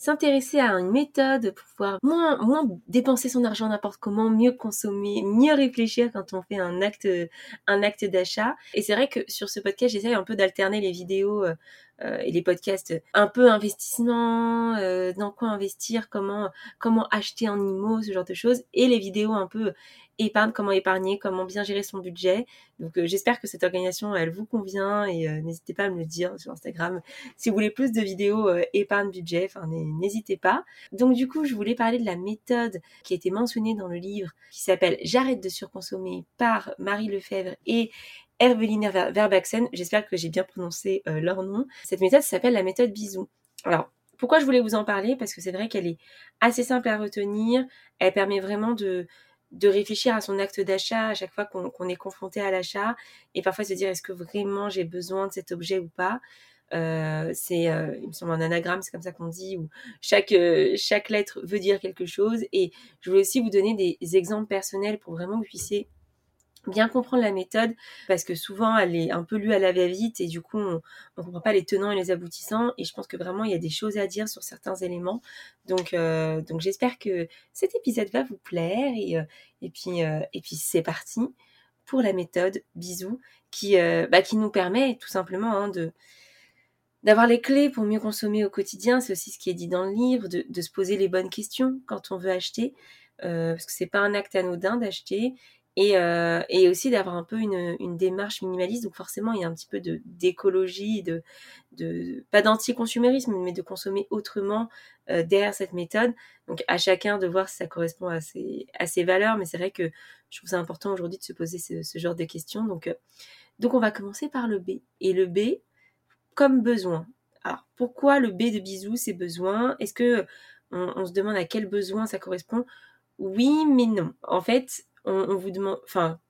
s'intéresser à une méthode pour pouvoir moins, moins dépenser son argent n'importe comment, mieux consommer, mieux réfléchir quand on fait un acte, un acte d'achat. Et c'est vrai que sur ce podcast, j'essaye un peu d'alterner les vidéos euh, euh, et les podcasts un peu investissement, euh, dans quoi investir, comment comment acheter en IMO, ce genre de choses, et les vidéos un peu épargne, comment épargner, comment bien gérer son budget. Donc euh, j'espère que cette organisation elle vous convient et euh, n'hésitez pas à me le dire sur Instagram si vous voulez plus de vidéos euh, épargne budget, enfin n'hésitez pas. Donc du coup, je voulais parler de la méthode qui a été mentionnée dans le livre qui s'appelle J'arrête de surconsommer par Marie Lefebvre et Herveliner Verbaxen. J'espère que j'ai bien prononcé leur nom. Cette méthode s'appelle la méthode bisou. Alors, pourquoi je voulais vous en parler? Parce que c'est vrai qu'elle est assez simple à retenir. Elle permet vraiment de, de réfléchir à son acte d'achat à chaque fois qu'on est confronté à l'achat et parfois se dire est-ce que vraiment j'ai besoin de cet objet ou pas? Euh, c'est, euh, il me semble un anagramme, c'est comme ça qu'on dit, où chaque euh, chaque lettre veut dire quelque chose. Et je voulais aussi vous donner des exemples personnels pour vraiment que vous puissiez bien comprendre la méthode parce que souvent elle est un peu lue à la va-vite et du coup on, ne comprend pas les tenants et les aboutissants. Et je pense que vraiment il y a des choses à dire sur certains éléments. Donc euh, donc j'espère que cet épisode va vous plaire et euh, puis euh, et puis c'est parti pour la méthode bisous qui bah, qui nous permet tout simplement hein, de d'avoir les clés pour mieux consommer au quotidien. C'est aussi ce qui est dit dans le livre de, de se poser les bonnes questions quand on veut acheter parce que c'est pas un acte anodin d'acheter et, euh, et aussi d'avoir un peu une, une, démarche minimaliste. Donc forcément, il y a un petit peu d'écologie, de, de pas d'anti-consumérisme, mais de consommer autrement euh, derrière cette méthode. Donc à chacun de voir si ça correspond à ses, à ses valeurs. Mais c'est vrai que je trouve ça important aujourd'hui de se poser ce, ce, genre de questions. Donc, euh, donc on va commencer par le B. Et le B, comme besoin. Alors pourquoi le B de bisous, c'est besoin? Est-ce que on, on se demande à quel besoin ça correspond? Oui, mais non. En fait, on, vous demande, enfin,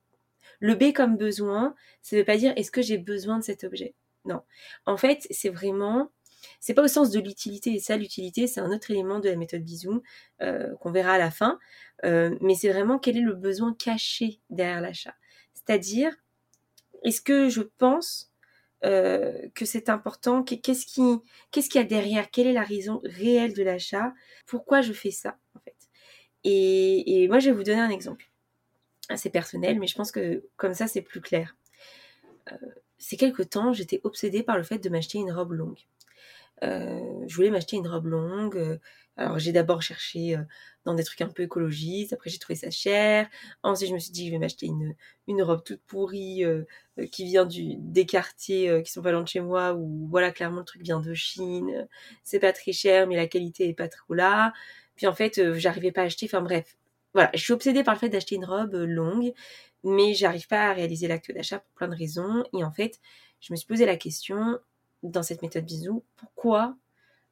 le B comme besoin, ça veut pas dire est-ce que j'ai besoin de cet objet? Non. En fait, c'est vraiment, c'est pas au sens de l'utilité. Et ça, l'utilité, c'est un autre élément de la méthode Bisou euh, qu'on verra à la fin. Euh, mais c'est vraiment quel est le besoin caché derrière l'achat. C'est-à-dire, est-ce que je pense euh, que c'est important Qu'est-ce qui, qu'est-ce qu'il y a derrière? Quelle est la raison réelle de l'achat? Pourquoi je fais ça, en fait? Et, et moi, je vais vous donner un exemple assez personnel, mais je pense que comme ça, c'est plus clair. Euh, ces quelques temps, j'étais obsédée par le fait de m'acheter une robe longue. Euh, je voulais m'acheter une robe longue. Euh, alors j'ai d'abord cherché euh, dans des trucs un peu écologistes, après j'ai trouvé ça cher. Ensuite je me suis dit je vais m'acheter une, robe toute pourrie qui vient du, des quartiers qui sont pas loin de chez moi, où voilà clairement le truc vient de Chine, c'est pas très cher mais la qualité est pas trop là. Puis en fait j'arrivais pas à acheter, enfin bref, voilà, je suis obsédée par le fait d'acheter une robe euh, longue, mais j'arrive pas à réaliser l'acte d'achat pour plein de raisons. Et en fait, je me suis posé la question, dans cette méthode bisou, pourquoi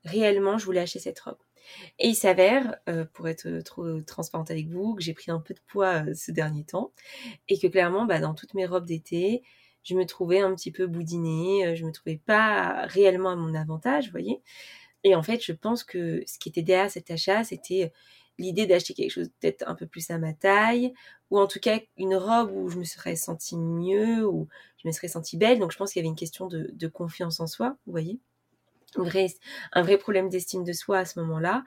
réellement je voulais acheter cette robe? Et il s'avère, euh, pour être euh, trop transparente avec vous, que j'ai pris un peu de poids ce dernier temps et que clairement, bah, dans toutes mes robes d'été, je me trouvais un petit peu boudinée, je me trouvais pas réellement à mon avantage, vous voyez? Et en fait, je pense que ce qui était derrière cet achat, c'était l'idée d'acheter quelque chose peut-être un peu plus à ma taille, ou en tout cas une robe où je me serais sentie mieux, ou je me serais sentie belle. Donc je pense qu'il y avait une question de, confiance en soi, vous voyez. Un vrai, problème d'estime de soi à ce moment-là.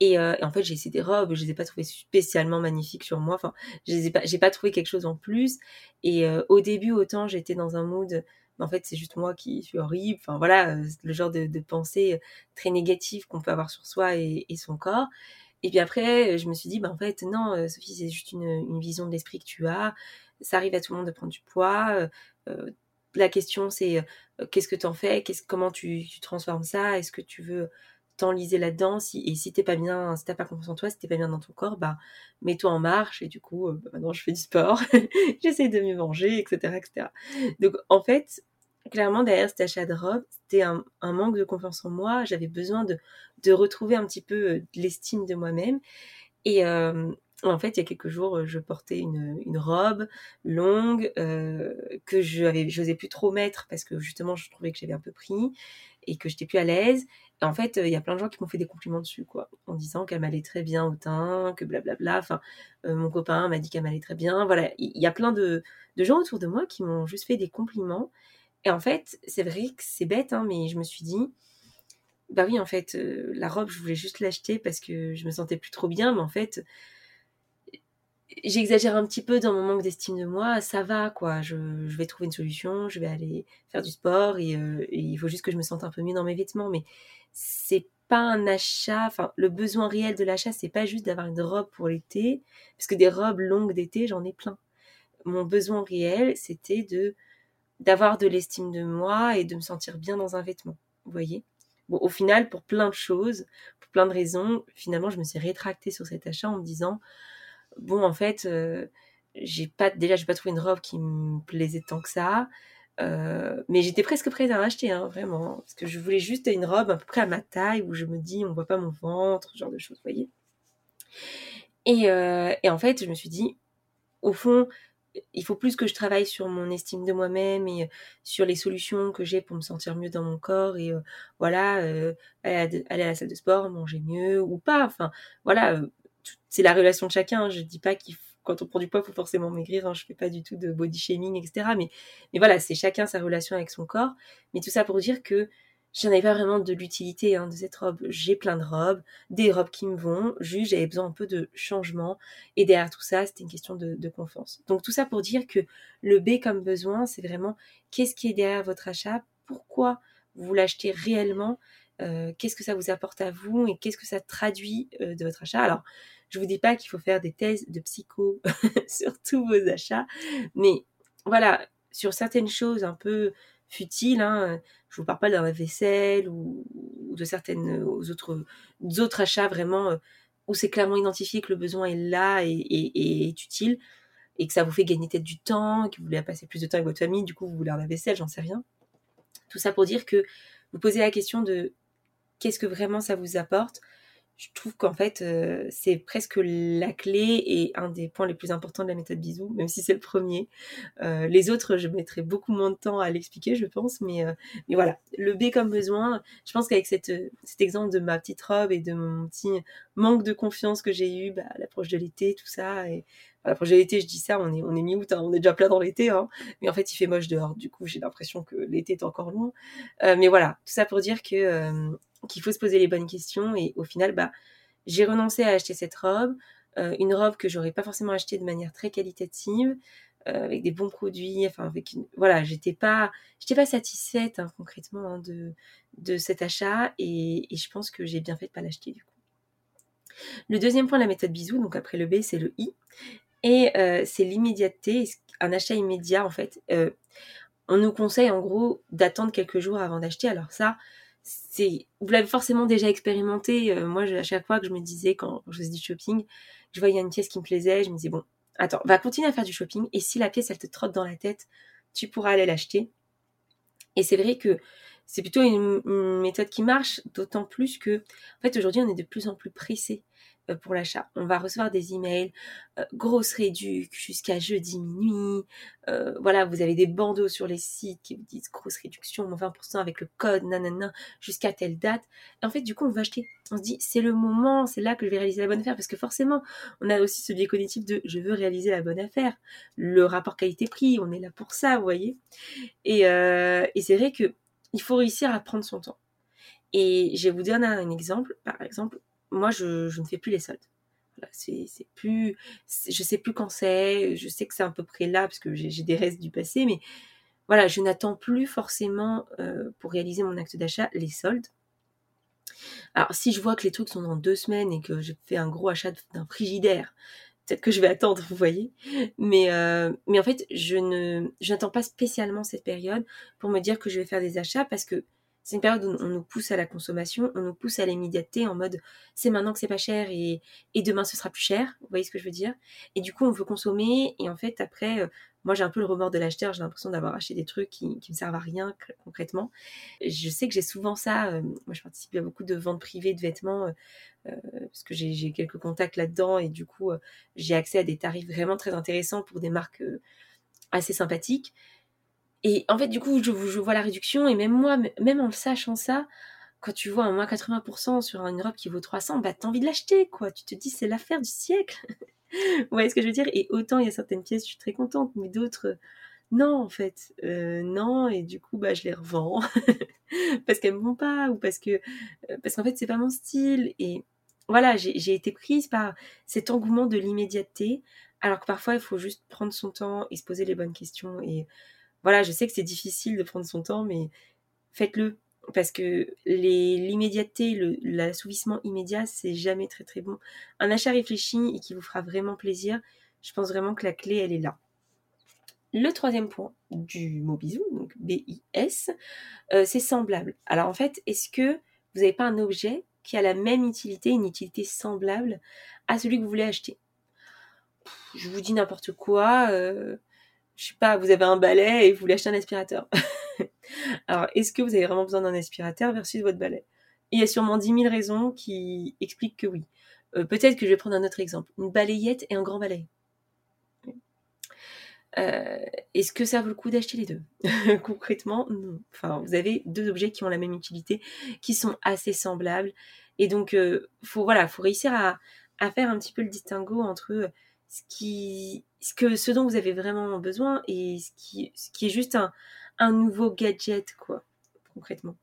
Et, euh, en fait, j'ai essayé des robes, je les ai pas trouvées spécialement magnifiques sur moi. Enfin, je les ai pas, j'ai pas trouvé quelque chose en plus. Et euh, au début, autant j'étais dans un mood, en fait, c'est juste moi qui suis horrible. Enfin voilà, euh, le genre de, pensée très négative qu'on peut avoir sur soi et, et son corps. Et puis après, je me suis dit, bah en fait, non, euh, Sophie, c'est juste une, vision de l'esprit que tu as. Ça arrive à tout le monde de prendre du poids. Euh, euh la question, c'est euh, qu'est-ce que tu en fais? Qu'est-ce, Comment tu, tu, transformes ça? Est-ce que tu veux t'enliser là-dedans? Si, Et si t'es pas bien, si t'as pas confiance en toi, si t'es pas bien dans ton corps, bah mets-toi en marche. Et du coup, bah, maintenant, je fais du sport. J'essaie de mieux manger, etc., etc. Donc, en fait, clairement, derrière cet achat de robe, c'était un, manque de confiance en moi. J'avais besoin de, de, retrouver un petit peu de l'estime de moi-même. Et, en fait, il y a quelques jours, je portais une, une robe longue euh, que je n'osais plus trop mettre parce que justement, je trouvais que j'avais un peu pris et que j'étais plus à l'aise. En fait, il y a plein de gens qui m'ont fait des compliments dessus, quoi, en disant qu'elle m'allait très bien au teint, que blablabla. Enfin, euh, mon copain m'a dit qu'elle m'allait très bien. Voilà, il y, a plein de, de, gens autour de moi qui m'ont juste fait des compliments. Et en fait, c'est vrai que c'est bête, hein, mais je me suis dit, bah oui, en fait, euh, la robe, je voulais juste l'acheter parce que je me sentais plus trop bien, mais en fait, j'exagère un petit peu dans mon manque d'estime de moi, ça va quoi, je, vais trouver une solution, je vais aller faire du sport euh, et, il faut juste que je me sente un peu mieux dans mes vêtements, mais c'est pas un achat, enfin le besoin réel de l'achat, c'est pas juste d'avoir une robe pour l'été, parce que des robes longues d'été, j'en ai plein. Mon besoin réel, c'était de d'avoir de l'estime de moi et de me sentir bien dans un vêtement, vous voyez? Au final, pour plein de choses, pour plein de raisons, finalement, je me suis rétractée sur cet achat en me disant bon, en fait, euh, j'ai pas, déjà, j'ai pas trouvé une robe qui me plaisait tant que ça. Euh, mais j'étais presque prête à en acheter, hein, vraiment. Parce que je voulais juste une robe à peu près à ma taille, où je me dis, on voit pas mon ventre, ce genre de choses, vous voyez? Euh, et, en fait, je me suis dit, au fond, il faut plus que je travaille sur mon estime de moi-même et sur les solutions que j'ai pour me sentir mieux dans mon corps et voilà, aller, à, la salle de sport, manger mieux ou pas. Enfin, voilà, c'est la relation de chacun. Je dis pas qu'il quand on prend du poids, faut forcément maigrir. Hein. Je fais pas du tout de body shaming, etc. Mais, mais voilà, c'est chacun sa relation avec son corps. Mais tout ça pour dire que j'en avais pas vraiment de l'utilité hein, de cette robe. J'ai plein de robes, des robes qui me vont. Juste, j'avais besoin un peu de changement. Et derrière tout ça, c'était une question de, confiance. Donc tout ça pour dire que le B comme besoin, c'est vraiment qu'est-ce qui est derrière votre achat, pourquoi vous l'achetez réellement? Euh, qu'est-ce que ça vous apporte à vous? Et qu'est-ce que ça traduit euh, de votre achat? Alors, je vous dis pas qu'il faut faire des thèses de psycho sur tous vos achats, mais voilà, sur certaines choses un peu futiles, hein, je vous parle pas d'un vaisselle ou, de certaines autres, autres achats vraiment euh, où c'est clairement identifié que le besoin est là et, est utile et que ça vous fait gagner peut-être du temps, que vous voulez passer plus de temps avec votre famille, du coup vous voulez un vaisselle, j'en sais rien. Tout ça pour dire que vous posez la question de qu'est-ce que vraiment ça vous apporte je trouve qu'en fait, euh, c'est presque la clé et un des points les plus importants de la méthode bisou, même si c'est le premier. Euh, les autres, je mettrai beaucoup moins de temps à l'expliquer, je pense, mais, euh, voilà, le B comme besoin, je pense qu'avec cet exemple de ma petite robe et de mon petit manque de confiance que j'ai eu bah, à l'approche de l'été, tout ça, et à l'approche de l'été, je dis ça, on est, on est mi-août, hein, on est déjà plein dans l'été, hein, mais en fait, il fait moche dehors, du coup, j'ai l'impression que l'été est encore loin. mais voilà, tout ça pour dire que qu'il faut se poser les bonnes questions et au final, bah, j'ai renoncé à acheter cette robe, euh, une robe que j'aurais pas forcément achetée de manière très qualitative, euh, avec des bons produits, enfin avec une, voilà, j'étais pas, j'étais pas satisfaite hein, concrètement hein, de cet achat et, je pense que j'ai bien fait de pas l'acheter du coup. Le deuxième point de la méthode bisou, donc après le B, c'est le I et euh, c'est l'immédiateté, un achat immédiat en fait. on nous conseille en gros d'attendre quelques jours avant d'acheter. Alors ça, c'est vous l'avez forcément déjà expérimenté. Euh, moi, à chaque fois que je me disais quand je faisais du shopping, je voyais une pièce qui me plaisait, je me disais bon, attends, va continuer à faire du shopping et si la pièce elle te trotte dans la tête, tu pourras aller l'acheter. Et c'est vrai que c'est plutôt une, une, méthode qui marche, d'autant plus que en fait aujourd'hui on est de plus en plus pressé. Euh, pour l'achat. On va recevoir des emails, euh, grosse réduc jusqu'à jeudi minuit. Euh, voilà, vous avez des bandeaux sur les sites qui vous disent grosse réduction, 20% avec le code, nanana, jusqu'à telle date. Et en fait, du coup, on va acheter. On se dit, c'est le moment, c'est là que je vais réaliser la bonne affaire. Parce que forcément, on a aussi ce biais cognitif de je veux réaliser la bonne affaire. Le rapport qualité-prix, on est là pour ça, vous voyez. Et, et c'est vrai que il faut réussir à prendre son temps. Et je vais vous donner un exemple. Par exemple, moi, je, ne fais plus les soldes. c'est, plus, je sais plus quand c'est, je sais que c'est à peu près là parce que j'ai, des restes du passé, mais voilà, je n'attends plus forcément euh, pour réaliser mon acte d'achat les soldes. Alors, si je vois que les trucs sont dans deux semaines et que j'ai fait un gros achat d'un frigidaire, peut-être que je vais attendre, vous voyez. Mais, euh, mais en fait, je ne, n'attends pas spécialement cette période pour me dire que je vais faire des achats parce que C'est une période où on nous pousse à la consommation, on nous pousse à l'immédiateté en mode c'est maintenant que c'est pas cher et, demain ce sera plus cher. Vous voyez ce que je veux dire? Et du coup, on veut consommer et en fait, après, euh, moi j'ai un peu le remords de l'acheteur, j'ai l'impression d'avoir acheté des trucs qui, qui me servent à rien concrètement. Je sais que j'ai souvent ça. Euh, moi, je participe à beaucoup de ventes privées de vêtements. Euh, parce que j'ai quelques contacts là-dedans et du coup j'ai accès à des tarifs vraiment très intéressants pour des marques assez sympathiques. Et en fait, du coup, je, vois la réduction, et même moi, même en sachant ça, quand tu vois un moins 80% sur une robe qui vaut 300, bah t'as envie de l'acheter, quoi. Tu te dis, c'est l'affaire du siècle. Vous voyez ce que je veux dire? Et autant il y a certaines pièces, je suis très contente, mais d'autres, non, en fait. Euh, non, et du coup, bah je les revends. parce qu'elles me vont pas, ou parce que, euh, parce qu'en fait, c'est pas mon style. Et voilà, j'ai été prise par cet engouement de l'immédiateté, alors que parfois, il faut juste prendre son temps et se poser les bonnes questions. Voilà, je sais que c'est difficile de prendre son temps, mais faites-le. Parce que l'immédiateté, l'assouvissement immédiat, c'est jamais très très bon. Un achat réfléchi et qui vous fera vraiment plaisir, je pense vraiment que la clé, elle est là. Le troisième point du mot bisou, donc B-I-S, euh, c'est semblable. Alors en fait, est-ce que vous n'avez pas un objet qui a la même utilité, une utilité semblable à celui que vous voulez acheter? Je vous dis n'importe quoi. Euh, je sais pas, vous avez un balai et vous voulez acheter un aspirateur. Alors, est-ce que vous avez vraiment besoin d'un aspirateur versus votre balai? Il y a sûrement 10 000 raisons qui expliquent que oui. Euh, peut-être que je vais prendre un autre exemple. Une balayette et un grand balai. Euh, est-ce que ça vaut le coup d'acheter les deux? Concrètement, non. Enfin, vous avez deux objets qui ont la même utilité, qui sont assez semblables. Et donc, euh, faut, voilà, faut réussir à, à, faire un petit peu le distinguo entre ce que, ce dont vous avez vraiment besoin et ce qui, ce qui est juste un, un nouveau gadget, quoi, concrètement.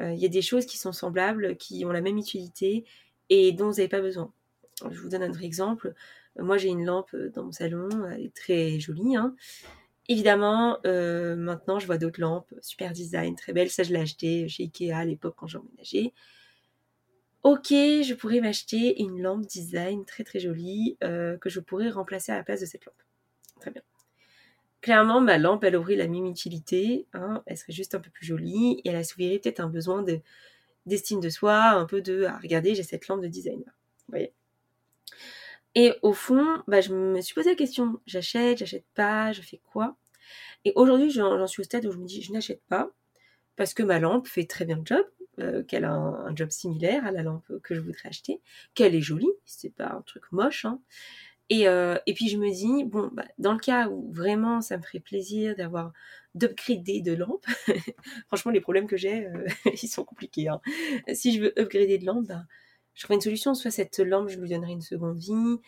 Euh, il y a des choses qui sont semblables, qui ont la même utilité et dont vous n'avez pas besoin. Je vous donne un autre exemple. Moi, j'ai une lampe dans mon salon, elle est très jolie. Hein. Évidemment, euh, maintenant, je vois d'autres lampes, super design, très belles. Ça, je l'ai acheté chez Ikea à l'époque quand j'ai emménagé ok, je pourrais m'acheter une lampe design très très jolie euh, que je pourrais remplacer à la place de cette lampe. Très bien. Clairement, ma lampe, elle aurait la même utilité, hein, elle serait juste un peu plus jolie et elle assouvirait peut-être un besoin de, d'estime de soi, un peu de ah, regardez, j'ai cette lampe de design. Vous voyez? Et au fond, bah, je me suis posé la question j'achète, j'achète pas, je fais quoi? Et aujourd'hui, j'en suis au stade où je me dis je n'achète pas parce que ma lampe fait très bien le job, euh, qu'elle a un, job similaire à la lampe que je voudrais acheter, qu'elle est jolie, c'est pas un truc moche. Hein. Et, euh, et, puis je me dis, bon, bah, dans le cas où vraiment ça me ferait plaisir d'avoir d'upgrader de lampe, franchement les problèmes que j'ai, euh, ils sont compliqués. Hein. Si je veux upgrader de lampe, bah, je ferai une solution, soit cette lampe, je lui donnerai une seconde vie,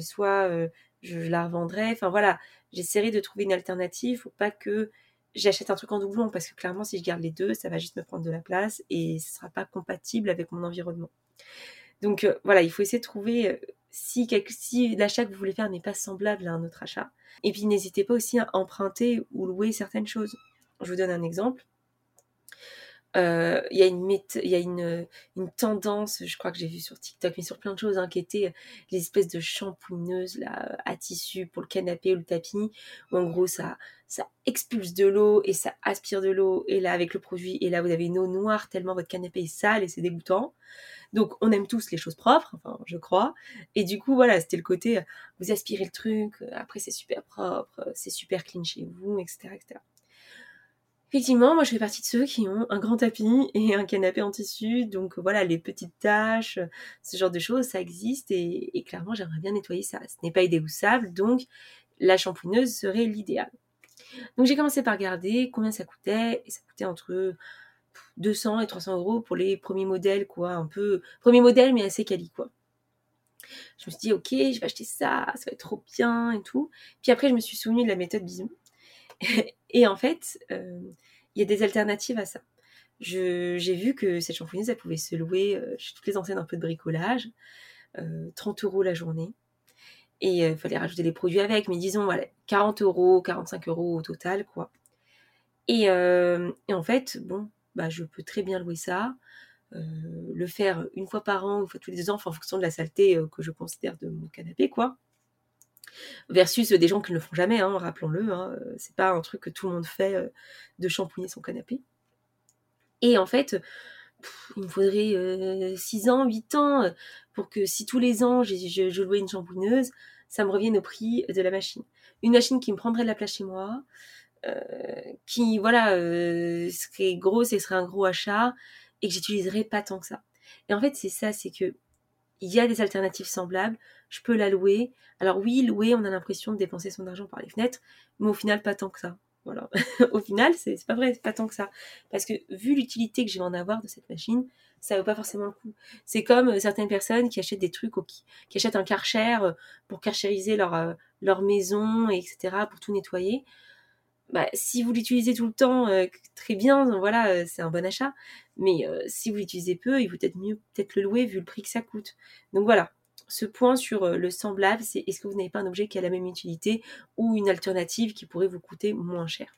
soit je, je, la revendrai. Enfin voilà, j'essaierai de trouver une alternative pour pas que j'achète un truc en doublon parce que clairement, si je garde les deux, ça va juste me prendre de la place et ce sera pas compatible avec mon environnement. Donc euh, voilà, il faut essayer de trouver euh, si, si l'achat que vous voulez faire n'est pas semblable à un autre achat. Et puis n'hésitez pas aussi à emprunter ou louer certaines choses. Je vous donne un exemple. Euh, il y a, une, tendance, je crois que j'ai vu sur TikTok, mais sur plein de choses, hein, qui étaient les espèces de shampooineuses là, à tissu pour le canapé ou le tapis, où en gros ça, expulse de l'eau et ça aspire de l'eau, et là avec le produit, et là vous avez une eau noire tellement votre canapé est sale et c'est dégoûtant. Donc on aime tous les choses propres, je crois, et du coup voilà, c'était le côté, vous aspirez le truc, après c'est super propre, c'est super clean chez vous, etc. Effectivement, moi je fais partie de ceux qui ont un grand tapis et un canapé en tissu, donc voilà, les petites taches, ce genre de choses, ça existe et, clairement j'aimerais bien nettoyer ça. Ce n'est pas idéoussable, donc la shampooineuse serait l'idéal. Donc j'ai commencé par regarder combien ça coûtait, et ça coûtait entre 200 et 300 euros pour les premiers modèles, quoi, un peu, premier modèle mais assez quali, quoi. Je me suis dit, ok, je vais acheter ça, ça va être trop bien et tout. Puis après, je me suis souvenue de la méthode bisou. et en fait, euh, il y a des alternatives à ça. J'ai vu que cette shampooineuse, elle pouvait se louer euh, chez toutes les enseignes un peu de bricolage, 30 euh, euros la journée. Et il fallait rajouter des produits avec, mais disons, voilà, 40 euros, 45 euros au total, quoi. Et, en fait, bon, bah, je peux très bien louer ça, le faire une fois par an, une fois tous les deux ans, en fonction de la saleté que je considère de mon canapé, quoi versus des gens qui ne le font jamais, hein, rappelons-le. Hein, c'est pas un truc que tout le monde fait euh, de shampouiner son canapé. Et en fait, il me faudrait 6 ans, 8 ans pour que si tous les ans je, je, louais une shampooineuse, ça me revienne au prix de la machine. Une machine qui me prendrait de la place chez moi, qui voilà serait grosse et serait un gros achat et que j'utiliserais pas tant que ça. Et en fait c'est ça, c'est que il y a des alternatives semblables, je peux la louer. Alors oui, louer, on a l'impression de dépenser son argent par les fenêtres, mais au final, pas tant que ça. Voilà. au final, c'est pas vrai, c'est pas tant que ça. Parce que vu l'utilité que je vais en avoir de cette machine, ça vaut pas forcément le coup. C'est comme euh, certaines personnes qui achètent des trucs, qui, qui achètent un karcher euh, pour karcheriser euh, leur maison, etc., pour tout nettoyer. Bah, si vous l'utilisez tout le temps, très bien, voilà, c'est un bon achat. Mais si vous l'utilisez peu, il vaut peut-être mieux peut-être le louer vu le prix que ça coûte. Donc voilà, ce point sur euh, le semblable, c'est est-ce que vous n'avez pas un objet qui a la même utilité ou une alternative qui pourrait vous coûter moins cher?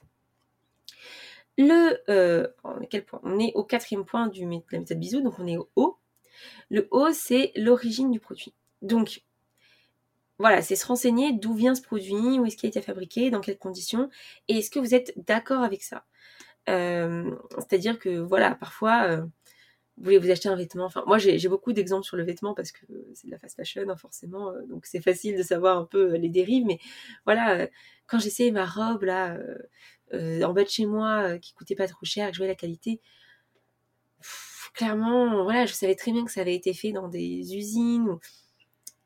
Le, euh, quel point? On est au quatrième point du, de la méthode bisou, donc on est au haut. Le haut, c'est l'origine du produit. Donc, voilà, c'est se renseigner d'où vient ce produit, où est-ce qu'il a été fabriqué, dans quelles conditions, et est-ce que vous êtes d'accord avec ça euh, C'est-à-dire que, voilà, parfois, vous voulez vous acheter un vêtement. Moi, j'ai beaucoup d'exemples sur le vêtement parce que c'est de la fast fashion, hein, forcément. Euh, donc, c'est facile de savoir un peu euh, les dérives. Mais voilà, euh, quand j'essayais ma robe, là, en bas de chez moi, qui coûtait pas trop cher, que je voyais la qualité, clairement, voilà, je savais très bien que ça avait été fait dans des usines ou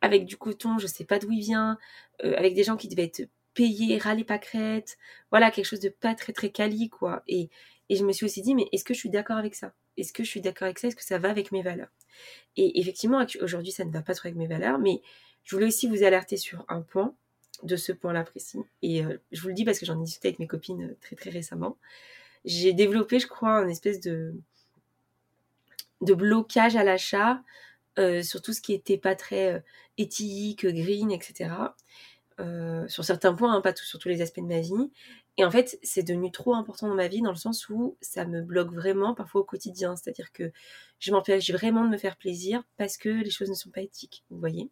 avec du coton, je sais pas d'où il vient, avec des gens qui devaient être payés, râler pâquerettes. Voilà, quelque chose de pas très, très quali, quoi. Et, je me suis aussi dit, mais est-ce que je suis d'accord avec ça? Est-ce que je suis d'accord avec ça? Est-ce que ça va avec mes valeurs? Et effectivement, aujourd'hui, ça ne va pas trop avec mes valeurs, mais je voulais aussi vous alerter sur un point, de ce point-là précis. Et euh, je vous le dis parce que j'en ai discuté avec mes copines euh, très très récemment. J'ai développé, je crois, un espèce de, blocage à l'achat euh, sur tout ce qui était pas très éthique, green, etc. sur certains points, hein, pas tout, sur tous les aspects de ma vie. Et en fait, c'est devenu trop important dans ma vie dans le sens où ça me bloque vraiment parfois au quotidien. C'est-à-dire que je m'empêche vraiment de me faire plaisir parce que les choses ne sont pas éthiques, vous voyez.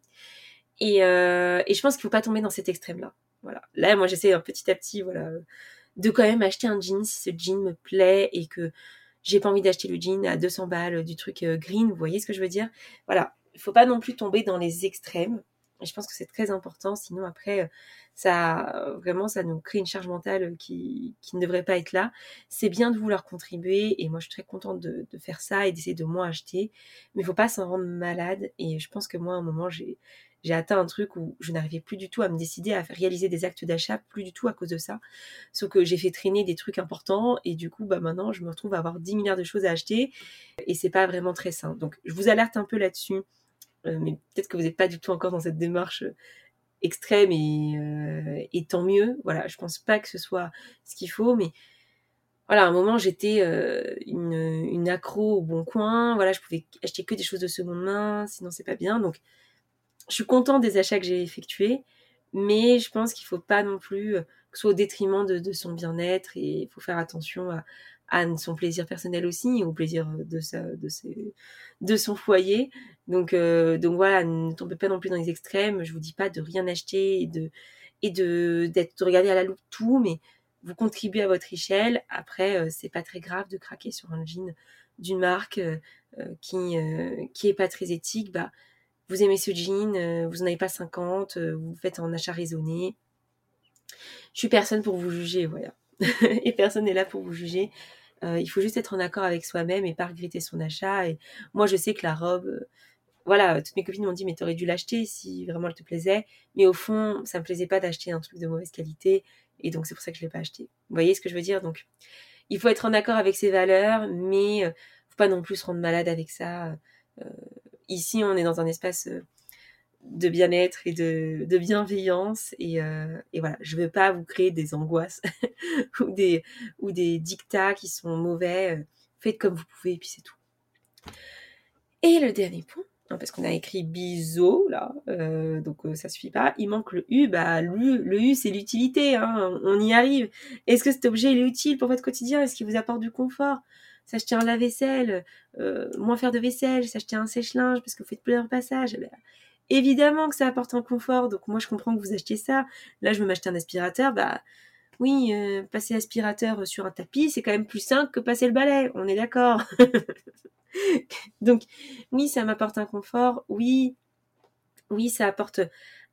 Et, euh, je pense qu'il faut pas tomber dans cet extrême-là. Voilà. Là, moi, j'essaie petit à petit, voilà, de quand même acheter un jean si ce jean me plaît et que j'ai pas envie d'acheter le jean à 200 balles du truc euh, green. Vous voyez ce que je veux dire? Voilà. Il faut pas non plus tomber dans les extrêmes. Et je pense que c'est très important. Sinon, après, ça vraiment ça nous crée une charge mentale qui, qui ne devrait pas être là. C'est bien de vouloir contribuer et moi je suis très contente de, de faire ça et d'essayer de moins acheter, mais il faut pas s'en rendre malade et je pense que moi à un moment j'ai j'ai atteint un truc où je n'arrivais plus du tout à me décider à réaliser des actes d'achat, plus du tout à cause de ça. Sauf que j'ai fait traîner des trucs importants et du coup, bah maintenant, je me retrouve à avoir 10 milliards de choses à acheter et c'est pas vraiment très sain. Donc, je vous alerte un peu là-dessus, euh, mais peut-être que vous n'êtes pas du tout encore dans cette démarche extrême euh, et, tant mieux. Voilà, je pense pas que ce soit ce qu'il faut, mais voilà, à un moment j'étais euh, une, une, accro au bon coin. Voilà, je pouvais acheter que des choses de seconde main, sinon c'est pas bien. Donc, je suis contente des achats que j'ai effectués, mais je pense qu'il faut pas non plus que ce soit au détriment de, son bien-être et il faut faire attention à, son plaisir personnel aussi, au plaisir de, son foyer. Donc, euh, donc voilà, ne tombez pas non plus dans les extrêmes. Je vous dis pas de rien acheter et de, et de, d'être, de regarder à la loupe tout, mais vous contribuez à votre échelle. Après, euh, c'est pas très grave de craquer sur un jean d'une marque euh, qui, qui est pas très éthique. Bah, vous aimez ce jean, vous en avez pas 50, vous faites un achat raisonné. Je suis personne pour vous juger, voilà. et personne n'est là pour vous juger. Euh, il faut juste être en accord avec soi-même et pas regretter son achat. Et moi, je sais que la robe, euh, voilà, toutes mes copines m'ont dit, mais t'aurais dû l'acheter si vraiment elle te plaisait. Mais au fond, ça me plaisait pas d'acheter un truc de mauvaise qualité. Et donc, c'est pour ça que je l'ai pas acheté. Vous voyez ce que je veux dire? Donc, il faut être en accord avec ses valeurs, mais euh, faut pas non plus se rendre malade avec ça. Ici, on est dans un espace de bien-être et de, bienveillance. Euh, et, voilà, je ne veux pas vous créer des angoisses ou, des, ou des dictats qui sont mauvais. Euh, faites comme vous pouvez et puis c'est tout. Et le dernier point, hein, parce qu'on a écrit biseau là, euh, donc ça suffit pas. Il manque le U, bah le, le U c'est l'utilité, hein, on y arrive. Est-ce que cet objet il est utile pour votre quotidien? Est-ce qu'il vous apporte du confort? S'acheter un lave-vaisselle, moins faire de vaisselle, s'acheter un sèche-linge parce que vous faites plusieurs passages. Bah, Évidemment que ça apporte un confort, donc moi je comprends que vous achetez ça. Là, je veux m'acheter un aspirateur, bah oui, euh, passer l'aspirateur sur un tapis, c'est quand même plus simple que passer le balai, on est d'accord. Donc, oui, ça m'apporte un confort, oui, oui, ça apporte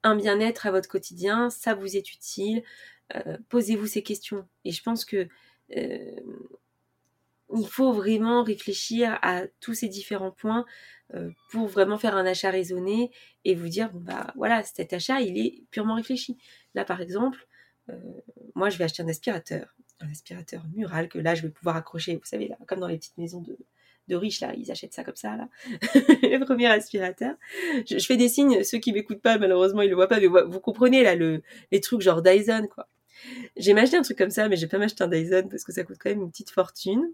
un bien-être à votre quotidien, ça vous est utile. Euh, posez-vous ces questions. Et je pense que euh, il faut vraiment réfléchir à tous ces différents points pour vraiment faire un achat raisonné et vous dire bah voilà cet achat il est purement réfléchi. Là par exemple, euh, moi, je vais acheter un aspirateur, un aspirateur mural que là, je vais pouvoir accrocher, vous savez, là, comme dans les petites maisons de, riches, là, ils achètent ça comme ça, là. le premier aspirateur. Je, fais des signes, ceux qui m'écoutent pas, malheureusement, ils le voient pas, mais vous, comprenez, là, le, les trucs genre Dyson, quoi. J'ai m'acheté un truc comme ça, mais j'ai pas m'acheter un Dyson parce que ça coûte quand même une petite fortune.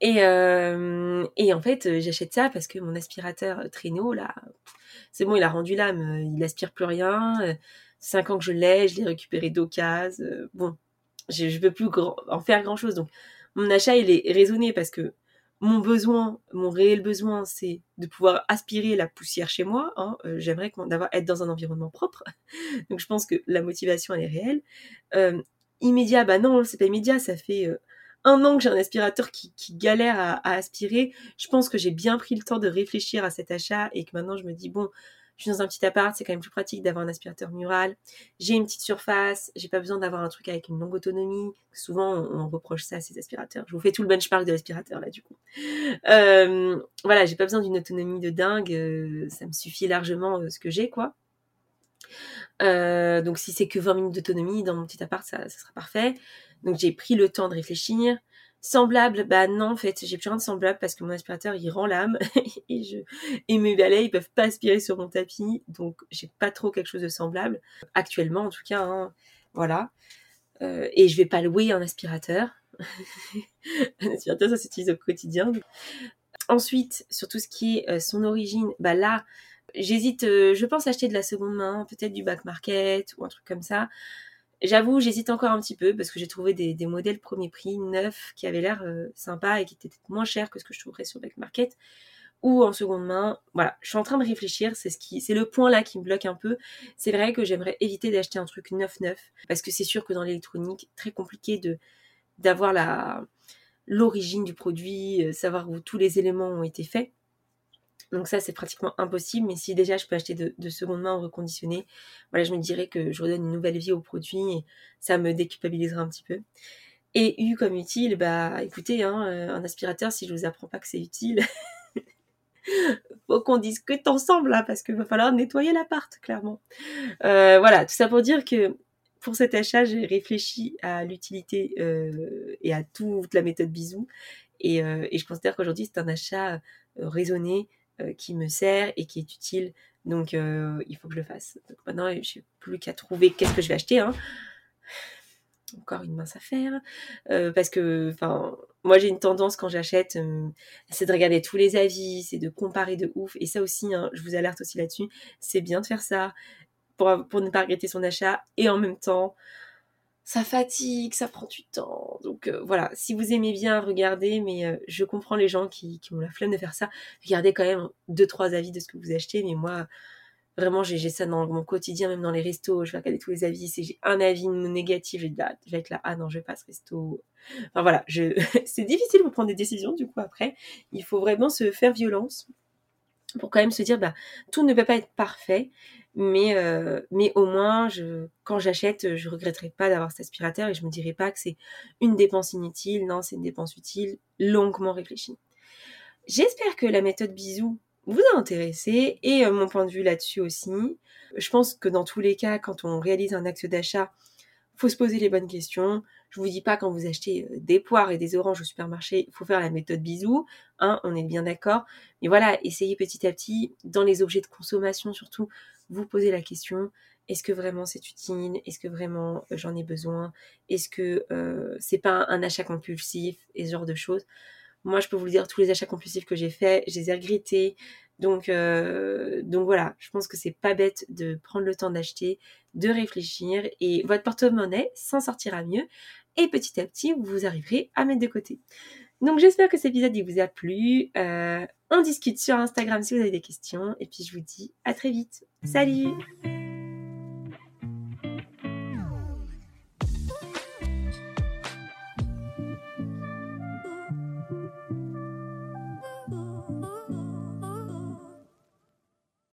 Et, euh, et en fait, j'achète ça parce que mon aspirateur traîneau, là, c'est bon, il a rendu l'âme, il aspire plus rien cinq ans que je l'ai, je l'ai récupéré d'occasion. Euh, bon, je ne veux plus en faire grand-chose. Donc, mon achat, il est raisonné parce que mon besoin, mon réel besoin, c'est de pouvoir aspirer la poussière chez moi. Hein. Euh, j'aimerais d'avoir être dans un environnement propre. Donc, je pense que la motivation, elle est réelle. Euh, immédiat, bah non, c'est pas immédiat. Ça fait un an que j'ai un aspirateur qui, galère à, aspirer. Je pense que j'ai bien pris le temps de réfléchir à cet achat et que maintenant, je me dis, bon, je suis dans un petit appart, c'est quand même plus pratique d'avoir un aspirateur mural. J'ai une petite surface, j'ai pas besoin d'avoir un truc avec une longue autonomie. Souvent, on, reproche ça à ces aspirateurs. Je vous fais tout le benchmark de l'aspirateur là, du coup. Euh, voilà, j'ai pas besoin d'une autonomie de dingue. Euh, ça me suffit largement euh, ce que j'ai, quoi. donc si c'est que 20 minutes d'autonomie dans mon petit appart, ça sera parfait. Donc j'ai pris le temps de réfléchir. Semblable, bah non, en fait, j'ai plus rien de semblable parce que mon aspirateur il rend l'âme et mes balais ils peuvent pas aspirer sur mon tapis, donc j'ai pas trop quelque chose de semblable actuellement en tout cas. Hein, voilà. Euh, et je vais pas louer un aspirateur. un aspirateur ça s'utilise au quotidien. Ensuite, sur tout ce qui est euh, son origine, bah là, j'hésite, euh, je pense acheter de la seconde main, peut-être du back market ou un truc comme ça. J'avoue, j'hésite encore un petit peu parce que j'ai trouvé des, modèles premier prix neufs qui avaient l'air euh, sympas et qui étaient moins chers que ce que je trouverais sur Back Market ou en seconde main. Voilà, je suis en train de réfléchir, c'est ce qui c'est le point là qui me bloque un peu. C'est vrai que j'aimerais éviter d'acheter un truc neuf neuf parce que c'est sûr que dans l'électronique, très compliqué de d'avoir la l'origine du produit, euh, savoir où tous les éléments ont été faits. Donc ça, c'est pratiquement impossible. Mais si déjà je peux acheter de, seconde main reconditionné, voilà, je me dirais que je redonne une nouvelle vie au produit et ça me déculpabilisera un petit peu. Et U comme utile, bah écoutez, hein, euh, un aspirateur, si je vous apprends pas que c'est utile, faut qu'on discute ensemble là, parce qu'il va falloir nettoyer l'appart, clairement. Euh, voilà, tout ça pour dire que pour cet achat, j'ai réfléchi à l'utilité euh, et à toute la méthode bisou. Et, et je considère qu'aujourd'hui, c'est un achat raisonné, euh, qui me sert et qui est utile. Donc, euh, il faut que je le fasse. Donc, maintenant, je n'ai plus qu'à trouver qu'est-ce que je vais acheter. Hein. Encore une mince affaire. Euh, parce que, moi, j'ai une tendance quand j'achète, c'est de regarder tous les avis, c'est de comparer de ouf. Et ça aussi, hein, je vous alerte aussi là-dessus, c'est bien de faire ça pour, pour ne pas regretter son achat. Et en même temps, ça fatigue, ça prend du temps. Donc euh, voilà, si vous aimez bien, regardez, mais euh, je comprends les gens qui, ont la flemme de faire ça. Regardez quand même deux, trois avis de ce que vous achetez, mais moi, vraiment, j'ai ça dans mon quotidien, même dans les restos, je vais regarder tous les avis. Si j'ai un avis négatif, je vais, être là, ah non, je vais pas à ce resto. Enfin voilà, je... c'est difficile de prendre des décisions, du coup, après. Il faut vraiment se faire violence pour quand même se dire, bah, tout ne peut pas être parfait mais euh, mais au moins quand j'achète je regretterai pas d'avoir cet aspirateur et je me dirai pas que c'est une dépense inutile. Non c'est une dépense utile longuement réfléchie. J'espère que la méthode bisou vous a intéressé et euh, mon point de vue là-dessus aussi. Je pense que dans tous les cas quand on réalise un acte d'achat faut se poser les bonnes questions je vous dis pas quand vous achetez euh, des poires et des oranges au supermarché, il faut faire la méthode bisou, hein, on est bien d'accord. Mais voilà, essayez petit à petit, dans les objets de consommation surtout, vous posez la question est-ce que vraiment c'est utile? Est-ce que vraiment euh, j'en ai besoin? Est-ce que euh, c'est pas un achat compulsif? Et ce genre de choses. Moi, je peux vous le dire, tous les achats compulsifs que j'ai faits, je les ai regrettés. Donc, donc voilà, je pense que c'est pas bête de prendre le temps d'acheter, de réfléchir. Et votre porte-monnaie s'en sortira mieux et petit à petit vous arriverez à mettre de côté. Donc j'espère que cet épisode vous a plu. Euh, on discute sur Instagram si vous avez des questions. Et puis je vous dis à très vite. Salut